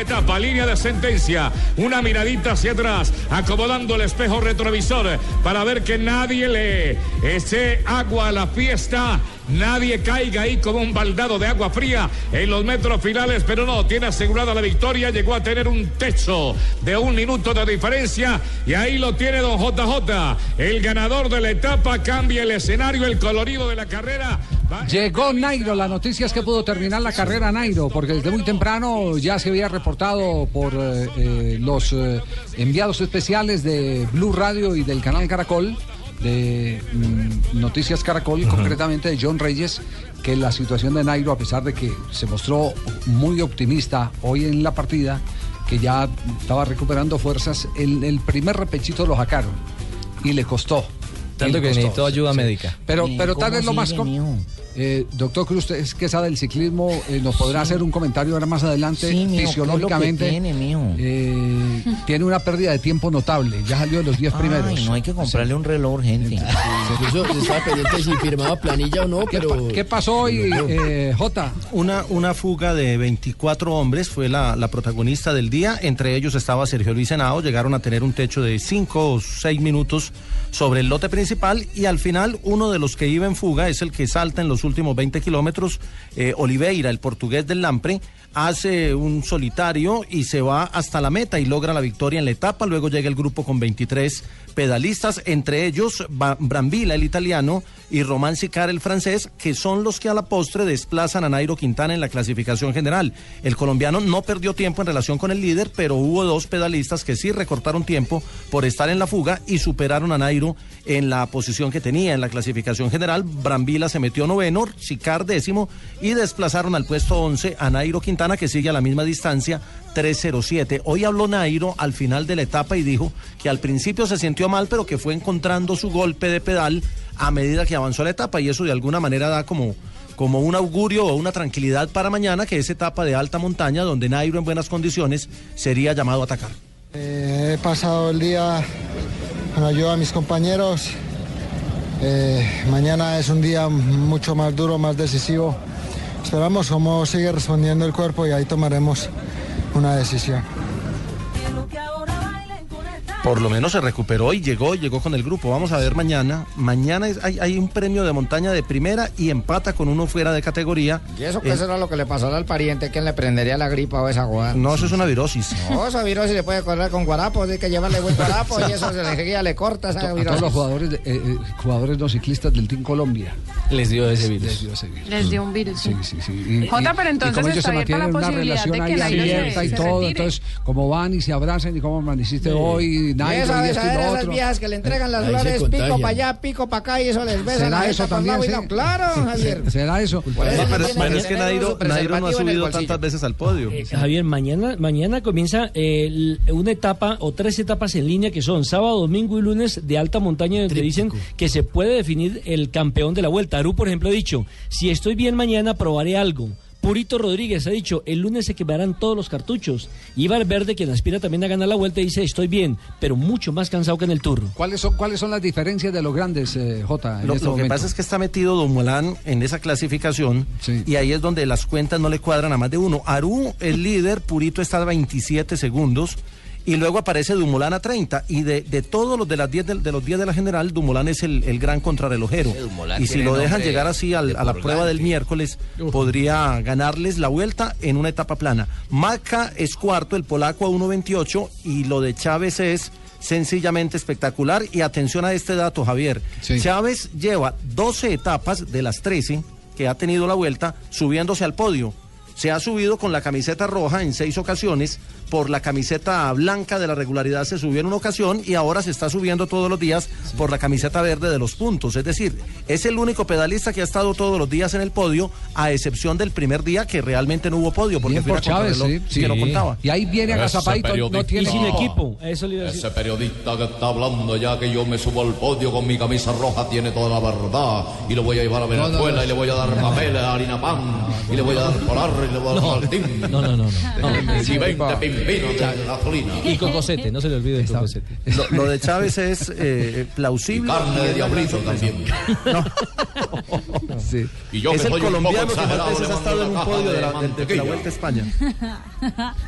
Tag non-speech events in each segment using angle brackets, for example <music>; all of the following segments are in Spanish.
etapa, línea de sentencia, una miradita hacia atrás, acomodando el espejo retrovisor para ver que nadie le eche agua a la fiesta. Nadie caiga ahí como un baldado de agua fría en los metros finales, pero no, tiene asegurada la victoria, llegó a tener un techo de un minuto de diferencia y ahí lo tiene don JJ. El ganador de la etapa cambia el escenario, el colorido de la carrera. Llegó Nairo, la noticia es que pudo terminar la carrera Nairo, porque desde muy temprano ya se había reportado por eh, eh, los eh, enviados especiales de Blue Radio y del canal Caracol de mm, Noticias Caracol, concretamente de John Reyes, que la situación de Nairo, a pesar de que se mostró muy optimista hoy en la partida, que ya estaba recuperando fuerzas, el, el primer repechito lo sacaron y le costó. Tanto que costó, necesitó ayuda sí. médica. Pero, ¿Y pero tal vez lo más... Eh, doctor Cruz, usted es que sabe del ciclismo, eh, nos podrá hacer un comentario ahora más adelante. Sí, mijo, ¿qué es lo que fisiológicamente tiene, eh, tiene una pérdida de tiempo notable. Ya salió de los 10 primeros. No hay que comprarle un reloj urgente. Incluso estaba pendiente si firmaba planilla o no, ¿Qué, pero... pa- qué pasó hoy, eh, Jota? Una, una fuga de 24 hombres fue la, la protagonista del día. Entre ellos estaba Sergio Luis Henao. Llegaron a tener un techo de 5 o 6 minutos sobre el lote principal. Y al final, uno de los que iba en fuga es el que salta en los últimos 20 kilómetros. eh, Oliveira, el portugués del Lampre, hace un solitario y se va hasta la meta y logra la victoria en la etapa. Luego llega el grupo con 23 pedalistas, entre ellos Brambila, el italiano, y Román Sicar, el francés, que son los que a la postre desplazan a Nairo Quintana en la clasificación general. El colombiano no perdió tiempo en relación con el líder, pero hubo dos pedalistas que sí recortaron tiempo por estar en la fuga y superaron a Nairo en la posición que tenía en la clasificación general. Brambila se metió noveno, Sicar décimo y desplazaron al puesto 11 a Nairo Quintana, que sigue a la misma distancia, 3.07. Hoy habló Nairo al final de la etapa y dijo que al principio se sintió mal, pero que fue encontrando su golpe de pedal a medida que avanzó la etapa y eso de alguna manera da como, como un augurio o una tranquilidad para mañana que es etapa de alta montaña donde Nairo en buenas condiciones sería llamado a atacar. Eh, he pasado el día con ayuda de mis compañeros. Eh, mañana es un día mucho más duro, más decisivo. Esperamos cómo sigue respondiendo el cuerpo y ahí tomaremos una decisión. Por lo menos se recuperó y llegó, llegó con el grupo. Vamos a ver mañana. Mañana es- hay, hay un premio de montaña de primera y empata con uno fuera de categoría. Y eso que Eh, eso era lo que le pasó al pariente, que le prendería la gripa o esa joda. No, eso es una virosis. No, esa virosis se puede correr con guarapos, hay que llevarle buen guarapo y eso se le le corta esa A todos virosis. los jugadores, de- eh, eh, jugadores no ciclistas del Team Colombia. Les dio ese virus. Les dio ese virus. Les dio un virus. Sí, sí, sí. Y- Jota, y- pero y entonces como ellos está se abierta la posibilidad relación de que se- abierta y se todo, retire. entonces como van y se abrazan y cómo amaneciste hoy, Y Nairo esa, y y esas otro. viejas que le entregan las flores, pico para allá, pico para acá y eso les besan ¿Será la eso y también? no. Claro, Javier. ¿Será eso? Por eso Sí, no pero, es que Nairo, no ha subido tantas veces al podio. Eh, Javier, mañana, mañana comienza eh, el- una etapa o tres etapas en línea que son sábado, domingo y lunes de alta montaña donde dicen que se puede definir el campeón de la vuelta. Aru, por ejemplo, ha dicho, si estoy bien mañana probaré algo. Purito Rodríguez ha dicho, el lunes se quemarán todos los cartuchos. Ibar Verde, quien aspira también a ganar la vuelta, dice, estoy bien, pero mucho más cansado que en el Tour. ¿Cuáles son, ¿Cuáles son las diferencias de los grandes, eh, Lo, este lo que pasa es que está metido Dumoulin en esa clasificación Sí. y ahí es donde las cuentas no le cuadran a más de uno. Aru, el líder, Purito está a 27 segundos y luego aparece Dumoulin a 30 y de, de todos los de las 10 de, de los 10 de la general, Dumoulin es el, el gran contrarrelojero. Y si lo dejan llegar así al- de a la prueba del miércoles, podría ganarles la vuelta en una etapa plana. Maca es cuarto, el polaco a 1.28 y lo de Chávez es sencillamente espectacular. Y atención a este dato, Javier. Sí. Chávez lleva 12 etapas de las 13 que ha tenido la vuelta subiéndose al podio. Se ha subido con la camiseta roja en seis ocasiones, por la camiseta blanca de la regularidad se subió en una ocasión y ahora se está subiendo todos los días por la camiseta verde de los puntos. Es decir, es el único pedalista que ha estado todos los días en el podio, a excepción del primer día que realmente no hubo podio, porque Bien fue por Chávez, sí, contrarreloj sí. que no contaba. Y ahí viene Ese agazapadito, no tiene sin equipo, eso le iba a decir. Ese periodista que está hablando ya que yo me subo al podio con mi camisa roja tiene toda la verdad y lo voy a llevar a Venezuela y le voy a dar papeles, harina pan y le voy a dar polar No, no, no. no. Y 20 pimpinos de gasolina. Y Cocosete, no se le olvide el Cocosete. Lo, lo de Chávez es eh, plausible. Carne y de la gran diablito también. Sí. Y yo es que el soy colombiano que más veces ha estado en un podio de la, de de- de la. Vuelta a España.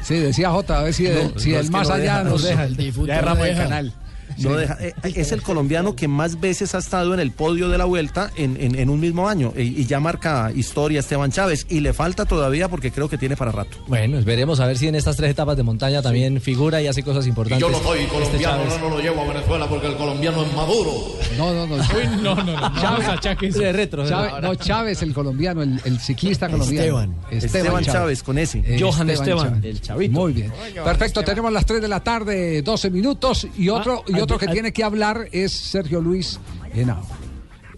Sí, decía J, a ver si, No, si no, el es que más no allá no nos deja. El <laughs> difunto Ya erramos no el canal. No deja- eh, es el colombiano que más veces ha estado en el podio de la vuelta en, en- en un mismo año y, y ya marca historia Esteban Chávez y le falta todavía porque creo que tiene para rato. Bueno, veremos a ver si en estas tres etapas de montaña también figura y hace cosas Y importantes. yo no soy este colombiano, no, no lo llevo a Venezuela porque el colombiano es maduro. No, no, no. no, no, no. Chávez, de retro. Chávez, no, Chávez, el colombiano, el, el ciclista colombiano. Esteban. Esteban Chávez con ese. Eh, Johan Esteban, el chavito. Muy bien. Perfecto, tenemos las 3 de la tarde, 12 minutos. Y otro, y ah, otro que tiene que hablar es Sergio Luis Henao.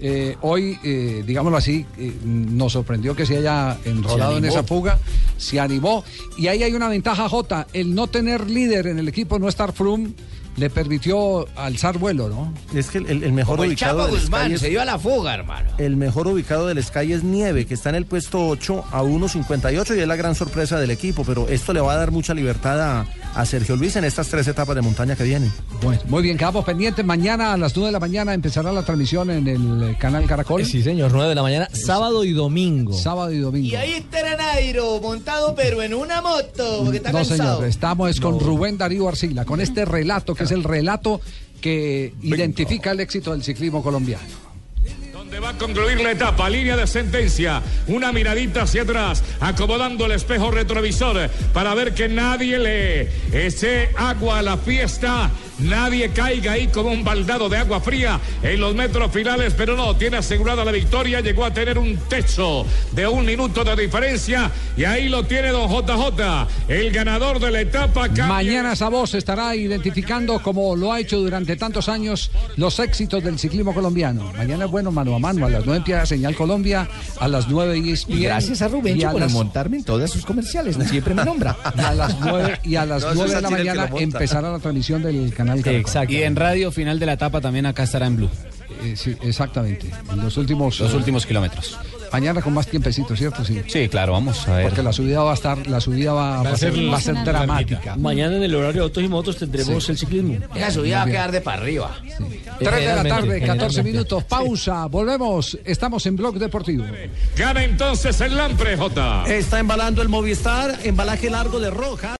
Eh, hoy, eh, digámoslo así, eh, nos sorprendió que se haya enrolado en esa fuga, se animó. Y ahí hay una ventaja, Jota, el no tener líder en el equipo, no estar Froome, le permitió alzar vuelo, ¿no? Es que el, el- el mejor Como el ubicado Chapo del Guzmán, Sky es- se dio a la fuga, hermano. El mejor ubicado del Sky es Nieve, que está en el puesto 8 a 1.58 y es la gran sorpresa del equipo, pero esto le va a dar mucha libertad a, a Sergio Luis en estas tres etapas de montaña que vienen. Bueno, muy bien, quedamos pendientes. Mañana a las 9 de la mañana empezará la transmisión en el eh, canal Caracol. Sí, señor, 9 de la mañana, sábado y domingo. Sábado y domingo. Y ahí está Nairo, montado pero en una moto, porque está no, cansado. señor, estamos es con Rubén Darío Arcila, con este relato que es el relato que identifica el éxito del ciclismo colombiano. Donde va a concluir la etapa, línea de sentencia, una miradita hacia atrás, acomodando el espejo retrovisor para ver que nadie le eche agua a la fiesta, nadie caiga ahí como un baldado de agua fría en los metros finales, pero no, tiene asegurada la victoria, llegó a tener un techo de un minuto de diferencia y ahí lo tiene don JJ, el ganador de la etapa. cambia- Mañana esa voz estará identificando, como lo ha hecho durante tantos años, los éxitos del ciclismo colombiano. Mañana es bueno, mano a mano, a las 9 empieza Señal Colombia, a las 9 y Y gracias a Rubencho por las, montarme en todas sus comerciales, no siempre me nombra. <laughs> y a las 9 y a las No, eso 9 es de la mañana empezará la transmisión del canal Caracol. Exacto. Y en radio final de la etapa también acá estará en Blue. Eh, sí, exactamente. En los últimos Los eh, últimos kilómetros. mañana con más tiempecito, ¿cierto? Sí. Sí, claro, vamos a ver. Porque la subida va a estar, la subida va, va a ser, va a ser dramática. Mañana en el horario de autos y motos tendremos el ciclismo. Esa subida va a quedar de para arriba. 3 de la tarde, 14 generalmente. minutos, pausa, volvemos, estamos en Blog Deportivo. Gana entonces el Lampre, J. Está embalando el Movistar, embalaje largo de roja.